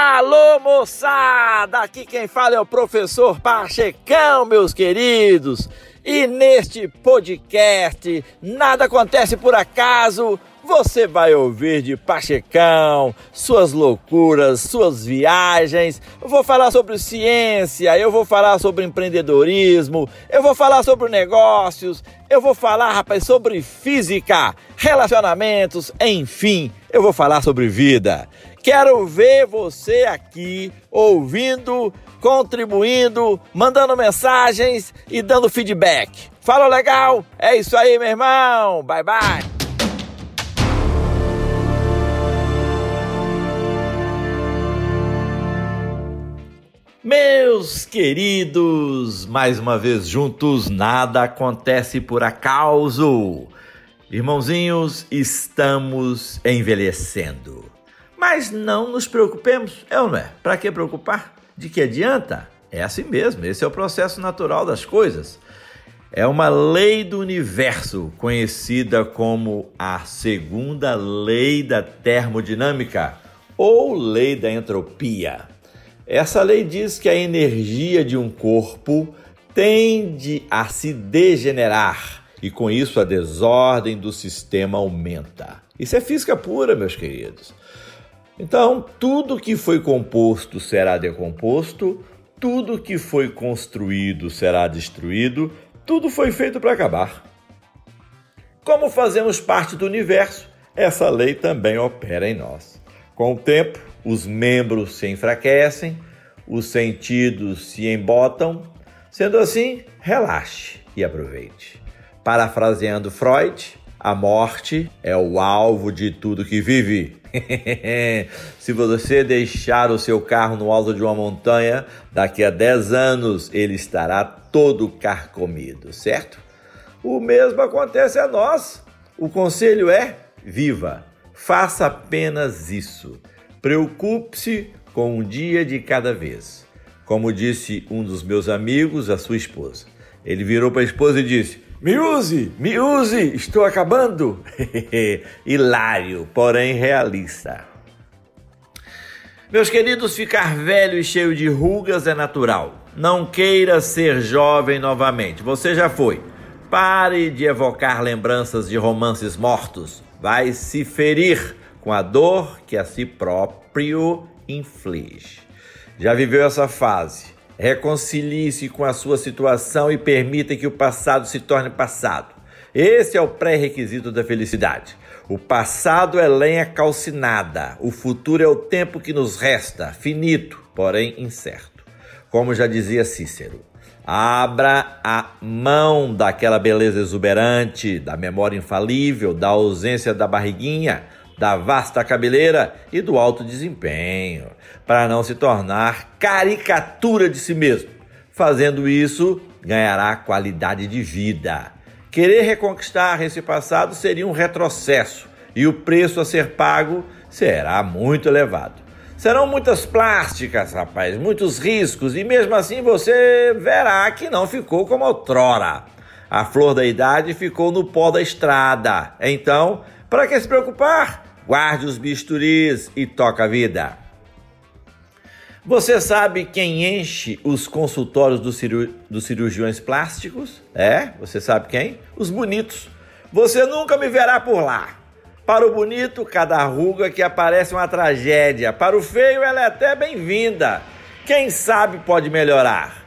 Alô, moçada! Aqui quem fala é o professor Pachecão, meus queridos. E neste podcast, nada acontece por acaso. Você vai ouvir de Pachecão, suas loucuras, suas viagens. Eu vou falar sobre ciência, eu vou falar sobre empreendedorismo, eu vou falar sobre negócios, eu vou falar, rapaz, sobre física, relacionamentos, enfim, eu vou falar sobre vida. Quero ver você aqui ouvindo, contribuindo, mandando mensagens e dando feedback. Fala legal? É isso aí, meu irmão. Bye bye. Meus queridos, mais uma vez juntos, nada acontece por acaso. Irmãozinhos, estamos envelhecendo. Mas não nos preocupemos, é ou não é? Para que preocupar? De que adianta? É assim mesmo, esse é o processo natural das coisas. É uma lei do universo, conhecida como a segunda lei da termodinâmica ou lei da entropia. Essa lei diz que a energia de um corpo tende a se degenerar e com isso a desordem do sistema aumenta. Isso é física pura, meus queridos. Então, tudo que foi composto será decomposto, tudo que foi construído será destruído, tudo foi feito para acabar. Como fazemos parte do universo, essa lei também opera em nós. Com o tempo, os membros se enfraquecem, os sentidos se embotam. Sendo assim, relaxe e aproveite. Parafraseando Freud, a morte é o alvo de tudo que vive. Se você deixar o seu carro no alto de uma montanha, daqui a 10 anos ele estará todo carcomido, certo? O mesmo acontece a nós. O conselho é: viva, faça apenas isso. Preocupe-se com um dia de cada vez. Como disse um dos meus amigos, a sua esposa. Ele virou para a esposa e disse: me use, me use, estou acabando. Hilário, porém realista. Meus queridos, ficar velho e cheio de rugas é natural. Não queira ser jovem novamente. Você já foi. Pare de evocar lembranças de romances mortos. Vai se ferir com a dor que a si próprio inflige. Já viveu essa fase? Reconcilie-se com a sua situação e permita que o passado se torne passado. Esse é o pré-requisito da felicidade. O passado é lenha calcinada, o futuro é o tempo que nos resta, finito, porém incerto. Como já dizia Cícero, abra a mão daquela beleza exuberante, da memória infalível, da ausência da barriguinha, da vasta cabeleira e do alto desempenho, para não se tornar caricatura de si mesmo. Fazendo isso, ganhará qualidade de vida. Querer reconquistar esse passado seria um retrocesso e o preço a ser pago será muito elevado. Serão muitas plásticas, rapaz, muitos riscos e mesmo assim você verá que não ficou como outrora. A flor da idade ficou no pó da estrada. Então, para que se preocupar? Guarde os bisturis e toca a vida. Você sabe quem enche os consultórios dos, dos cirurgiões plásticos? É, você sabe quem? Os bonitos. Você nunca me verá por lá. Para o bonito, cada ruga que aparece é uma tragédia. Para o feio, ela é até bem-vinda. Quem sabe pode melhorar.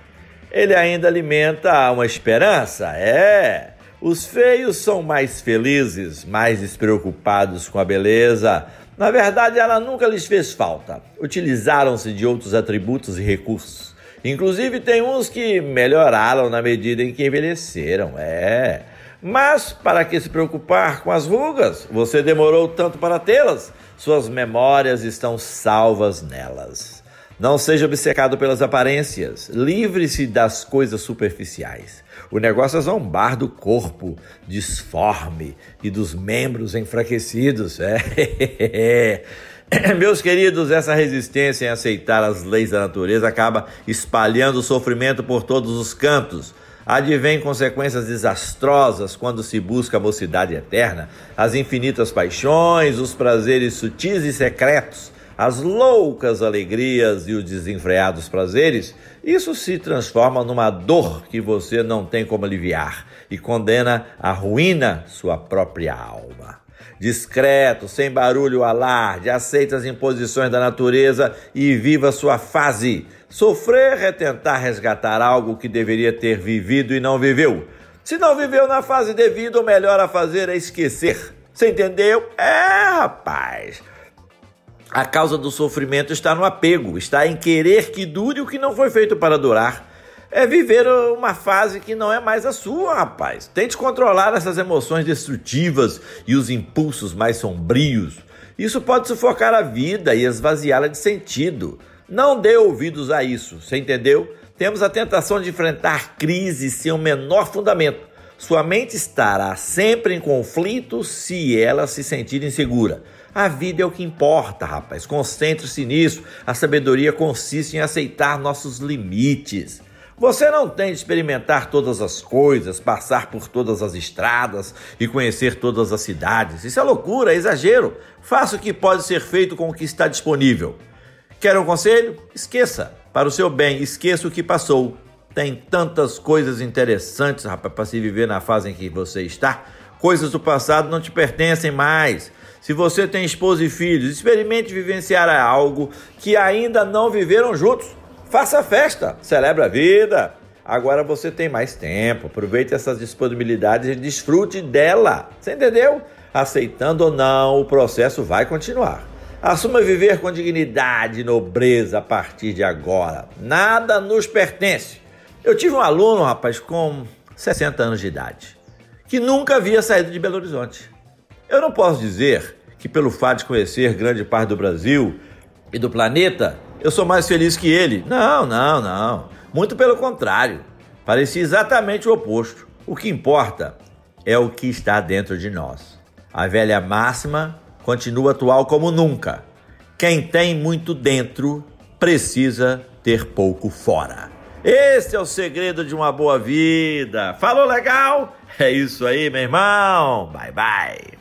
Ele ainda alimenta uma esperança? É. Os feios são mais felizes, mais despreocupados com a beleza. Na verdade, ela nunca lhes fez falta. Utilizaram-se de outros atributos e recursos. Inclusive, tem uns que melhoraram na medida em que envelheceram, é. Mas para que se preocupar com as rugas? Você demorou tanto para tê-las? Suas memórias estão salvas nelas. Não seja obcecado pelas aparências. Livre-se das coisas superficiais. O negócio é zombar do corpo disforme e dos membros enfraquecidos. É. Meus queridos, essa resistência em aceitar as leis da natureza acaba espalhando sofrimento por todos os cantos. Advém consequências desastrosas quando se busca a mocidade eterna, as infinitas paixões, os prazeres sutis e secretos as loucas alegrias e os desenfreados prazeres, isso se transforma numa dor que você não tem como aliviar e condena à ruína sua própria alma. Discreto, sem barulho alarde, aceita as imposições da natureza e viva sua fase. Sofrer é tentar resgatar algo que deveria ter vivido e não viveu. Se não viveu na fase devida, o melhor a fazer é esquecer. Você entendeu? É, rapaz. A causa do sofrimento está no apego, está em querer que dure o que não foi feito para durar. É viver uma fase que não é mais a sua, rapaz. Tente controlar essas emoções destrutivas e os impulsos mais sombrios. Isso pode sufocar a vida e esvaziá-la de sentido. Não dê ouvidos a isso, você entendeu? Temos a tentação de enfrentar crises sem o menor fundamento. Sua mente estará sempre em conflito se ela se sentir insegura. A vida é o que importa, rapaz. Concentre-se nisso. A sabedoria consiste em aceitar nossos limites. Você não tem de experimentar todas as coisas, passar por todas as estradas e conhecer todas as cidades. Isso é loucura, é exagero. Faça o que pode ser feito com o que está disponível. Quer um conselho? Esqueça. Para o seu bem, esqueça o que passou. Tem tantas coisas interessantes, rapaz, para se viver na fase em que você está. Coisas do passado não te pertencem mais. Se você tem esposa e filhos, experimente vivenciar algo que ainda não viveram juntos. Faça festa, celebre a vida. Agora você tem mais tempo. Aproveite essas disponibilidades e desfrute dela. Você entendeu? Aceitando ou não, o processo vai continuar. Assuma viver com dignidade e nobreza a partir de agora. Nada nos pertence. Eu tive um aluno, rapaz, com 60 anos de idade, que nunca havia saído de Belo Horizonte. Eu não posso dizer que, pelo fato de conhecer grande parte do Brasil e do planeta, eu sou mais feliz que ele. Não, não, não. Muito pelo contrário. Parecia exatamente o oposto. O que importa é o que está dentro de nós. A velha máxima continua atual como nunca. Quem tem muito dentro precisa ter pouco fora. Esse é o segredo de uma boa vida. Falou legal? É isso aí, meu irmão. Bye bye.